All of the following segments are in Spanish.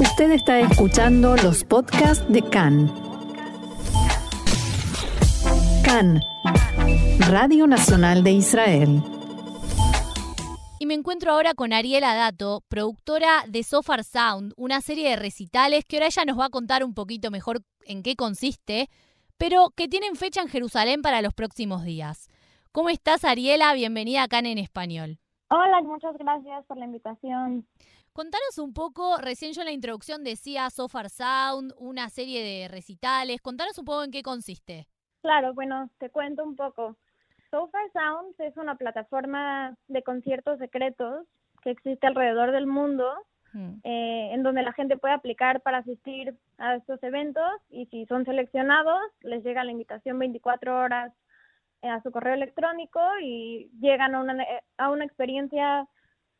Usted está escuchando los podcasts de CAN. CAN, Radio Nacional de Israel. Y me encuentro ahora con Ariela Dato, productora de Sofar Sound, una serie de recitales que ahora ella nos va a contar un poquito mejor en qué consiste, pero que tienen fecha en Jerusalén para los próximos días. ¿Cómo estás, Ariela? Bienvenida acá en Español. Hola, muchas gracias por la invitación. Contanos un poco, recién yo en la introducción decía Sofar Sound, una serie de recitales. Contanos un poco en qué consiste. Claro, bueno, te cuento un poco. Sofar Sounds es una plataforma de conciertos secretos que existe alrededor del mundo, hmm. eh, en donde la gente puede aplicar para asistir a estos eventos y si son seleccionados, les llega la invitación 24 horas a su correo electrónico y llegan a una, a una experiencia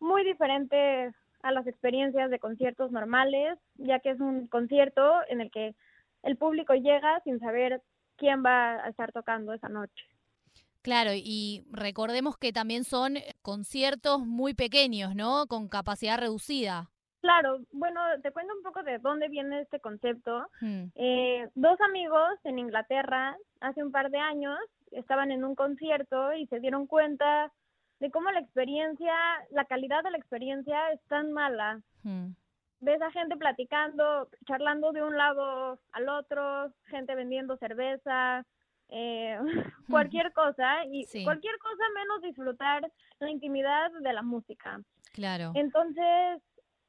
muy diferente a las experiencias de conciertos normales, ya que es un concierto en el que el público llega sin saber quién va a estar tocando esa noche. Claro, y recordemos que también son conciertos muy pequeños, ¿no? Con capacidad reducida. Claro, bueno, te cuento un poco de dónde viene este concepto. Hmm. Eh, dos amigos en Inglaterra hace un par de años estaban en un concierto y se dieron cuenta de cómo la experiencia, la calidad de la experiencia es tan mala. Hmm. Ves a gente platicando, charlando de un lado al otro, gente vendiendo cerveza, eh, cualquier cosa, y cualquier cosa menos disfrutar la intimidad de la música. Claro. Entonces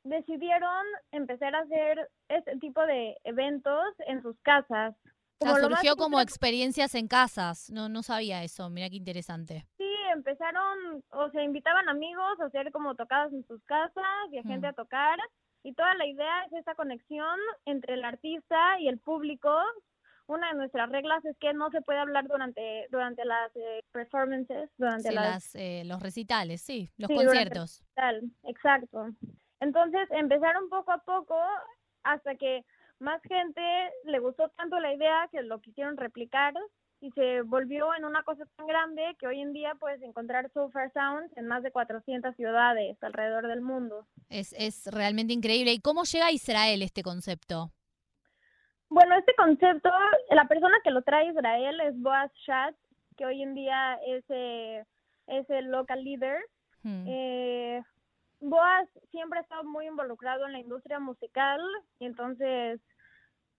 decidieron empezar a hacer este tipo de eventos en sus casas. Como surgió como experiencias en casas, no, no sabía eso, mira qué interesante. Sí, empezaron, o sea, invitaban amigos a hacer como tocadas en sus casas y a gente mm. a tocar. Y toda la idea es esa conexión entre el artista y el público. Una de nuestras reglas es que no se puede hablar durante durante las eh, performances, durante las, eh, los recitales, sí, los conciertos. exacto. Entonces empezaron poco a poco hasta que más gente le gustó tanto la idea que lo quisieron replicar y se volvió en una cosa tan grande que hoy en día puedes encontrar Far Sounds en más de 400 ciudades alrededor del mundo. Es, es realmente increíble. ¿Y cómo llega a Israel este concepto? Bueno, este concepto, la persona que lo trae a Israel es Boaz Schatz, que hoy en día es, eh, es el local leader. Hmm. Eh, Boaz siempre ha estado muy involucrado en la industria musical y entonces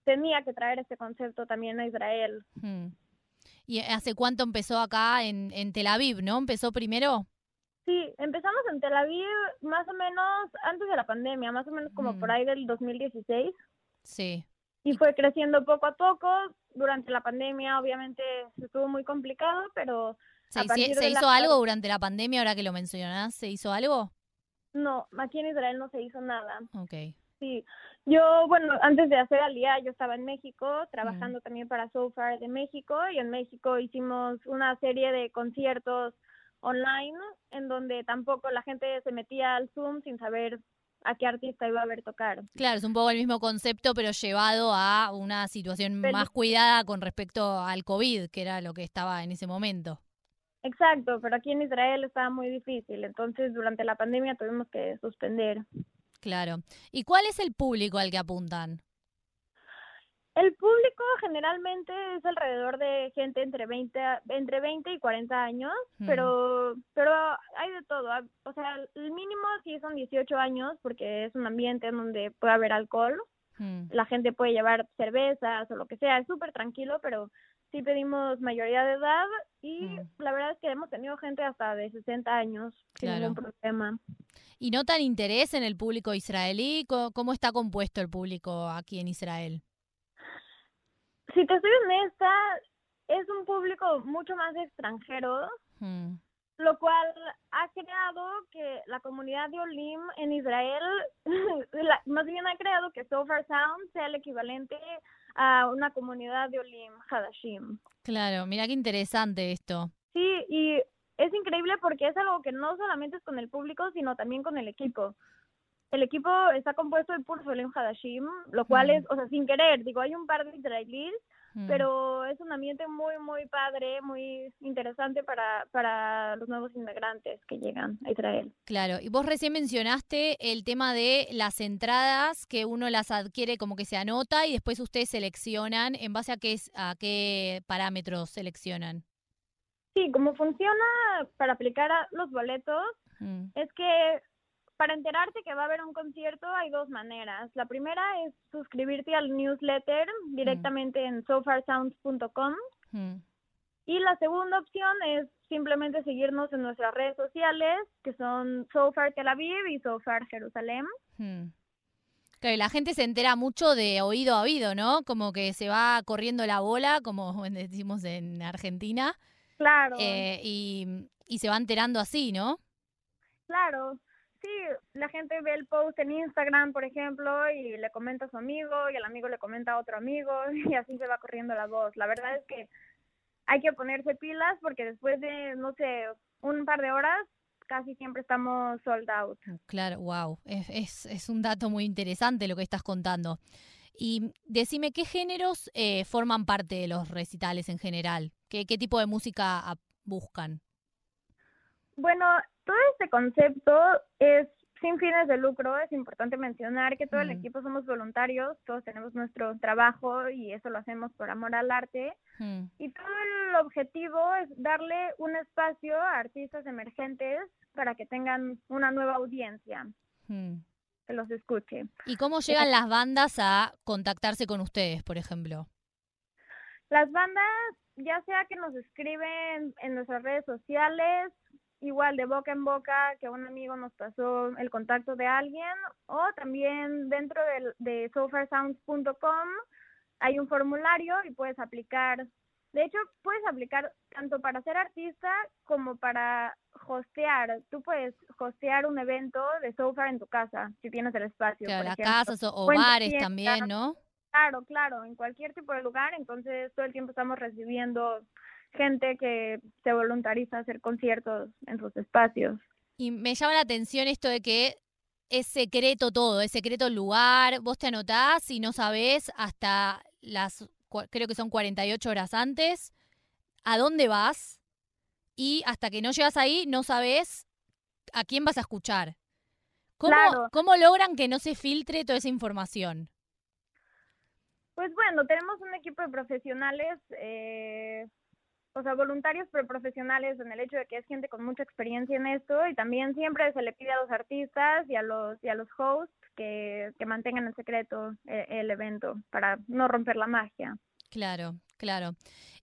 tenía que traer este concepto también a Israel. Hmm. ¿Y hace cuánto empezó acá en, en Tel Aviv, no? ¿Empezó primero? Sí, empezamos en Tel Aviv más o menos antes de la pandemia, más o menos como por mm. ahí del 2016. Sí. Y fue creciendo poco a poco. Durante la pandemia, obviamente, estuvo muy complicado, pero... ¿Se, ¿se hizo algo durante la pandemia, ahora que lo mencionás? ¿Se hizo algo? No, aquí en Israel no se hizo nada. Ok. Sí, yo, bueno, antes de hacer Alía, yo estaba en México, trabajando también para SoFar de México, y en México hicimos una serie de conciertos online, en donde tampoco la gente se metía al Zoom sin saber a qué artista iba a ver tocar. Claro, es un poco el mismo concepto, pero llevado a una situación más cuidada con respecto al COVID, que era lo que estaba en ese momento. Exacto, pero aquí en Israel estaba muy difícil, entonces durante la pandemia tuvimos que suspender. Claro. ¿Y cuál es el público al que apuntan? El público generalmente es alrededor de gente entre 20, entre 20 y 40 años, mm. pero, pero hay de todo. O sea, el mínimo sí son 18 años porque es un ambiente en donde puede haber alcohol. Mm. La gente puede llevar cervezas o lo que sea. Es súper tranquilo, pero sí pedimos mayoría de edad y mm. la verdad es que hemos tenido gente hasta de 60 años sin ningún problema. ¿Y notan interés en el público israelí? ¿Cómo está compuesto el público aquí en Israel? Si te soy honesta, es un público mucho más extranjero, mm. lo cual ha creado que la comunidad de Olim en Israel, más bien ha creado que Sofar Sound sea el equivalente a una comunidad de Olim Hadashim. Claro, mira qué interesante esto. Sí, y es increíble porque es algo que no solamente es con el público, sino también con el equipo. El equipo está compuesto de puros Olim Hadashim, lo cual es, o sea, sin querer, digo, hay un par de israelíes, Mm. pero es un ambiente muy, muy padre, muy interesante para, para los nuevos inmigrantes que llegan a Israel. Claro, y vos recién mencionaste el tema de las entradas que uno las adquiere como que se anota y después ustedes seleccionan en base a qué, a qué parámetros seleccionan. Sí, como funciona para aplicar a los boletos, mm. es que para enterarte que va a haber un concierto hay dos maneras. La primera es suscribirte al newsletter directamente en sofarsounds.com. Mm. Y la segunda opción es simplemente seguirnos en nuestras redes sociales, que son Sofar Tel Aviv y Sofar Jerusalén. Mm. Claro, la gente se entera mucho de oído a oído, ¿no? Como que se va corriendo la bola, como decimos en Argentina. Claro. Eh, y, y se va enterando así, ¿no? Claro sí, la gente ve el post en Instagram, por ejemplo, y le comenta a su amigo, y el amigo le comenta a otro amigo, y así se va corriendo la voz. La verdad es que hay que ponerse pilas porque después de, no sé, un par de horas, casi siempre estamos sold out. Claro, wow, es, es, un dato muy interesante lo que estás contando. Y decime, ¿qué géneros eh, forman parte de los recitales en general? ¿Qué, qué tipo de música buscan? Bueno, todo este concepto es sin fines de lucro, es importante mencionar que todo el equipo somos voluntarios, todos tenemos nuestro trabajo y eso lo hacemos por amor al arte. Y todo el objetivo es darle un espacio a artistas emergentes para que tengan una nueva audiencia. Que los escuche. ¿Y cómo llegan las bandas a contactarse con ustedes, por ejemplo? Las bandas, ya sea que nos escriben en nuestras redes sociales igual de boca en boca que un amigo nos pasó el contacto de alguien o también dentro de, de sofarsounds.com hay un formulario y puedes aplicar. De hecho, puedes aplicar tanto para ser artista como para hostear. Tú puedes hostear un evento de Sofar en tu casa, si tienes el espacio. Claro, las casas o, bares también, ¿no? Claro, claro, en cualquier tipo de lugar. Entonces, todo el tiempo estamos recibiendo gente que se voluntariza a hacer conciertos en sus espacios. Y me llama la atención esto de que es secreto todo, es secreto el lugar, vos te anotás y no sabés hasta las, creo que son 48 horas antes, a dónde vas y hasta que no llegas ahí no sabés a quién vas a escuchar. ¿Cómo, ¿Cómo logran que no se filtre toda esa información? Pues bueno, tenemos un equipo de profesionales eh, o sea, voluntarios pero profesionales en el hecho de que es gente con mucha experiencia en esto y también siempre se le pide a los artistas y a los y a los hosts que, que mantengan en secreto eh, el, evento para no romper la magia. Claro, claro.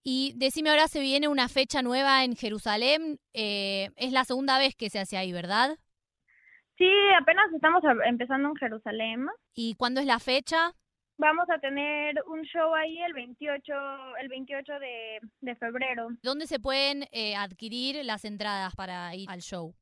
Y decime ahora se viene una fecha nueva en Jerusalén, eh, es la segunda vez que se hace ahí, ¿verdad? Sí, apenas estamos empezando en Jerusalén. ¿Y cuándo es la fecha? Vamos a tener un show ahí el 28, el 28 de, febrero. ¿Dónde se pueden eh, adquirir las entradas para ir al show?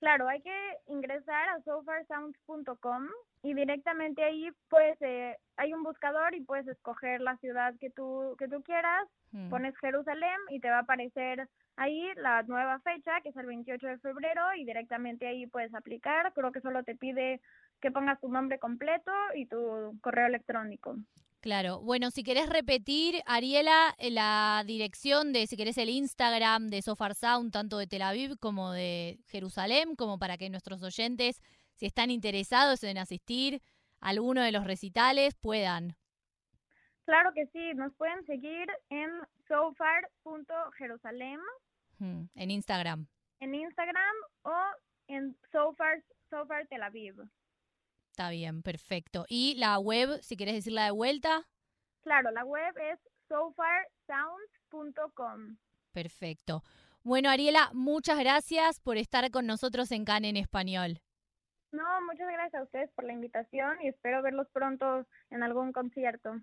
Claro, hay que ingresar a sofarsounds.com y directamente ahí pues eh, hay un buscador y puedes escoger la ciudad que tú que tú quieras, hmm. pones Jerusalén y te va a aparecer ahí la nueva fecha que es el 28 de febrero y directamente ahí puedes aplicar. Creo que solo te pide que pongas tu nombre completo y tu correo electrónico. Claro. Bueno, si querés repetir, Ariela, eh, la dirección de, si querés, el Instagram de Sofar Sound, tanto de Tel Aviv como de Jerusalén, como para que nuestros oyentes, si están interesados en asistir a alguno de los recitales, puedan. Claro que sí, nos pueden seguir en sofar.jerusalén. Hmm, en Instagram. En Instagram o en Sofar, Sofar Tel Aviv. Está bien, perfecto. ¿Y la web, si quieres decirla de vuelta? Claro, la web es sofarsounds.com. Perfecto. Bueno, Ariela, muchas gracias por estar con nosotros en CAN en español. No, muchas gracias a ustedes por la invitación y espero verlos pronto en algún concierto.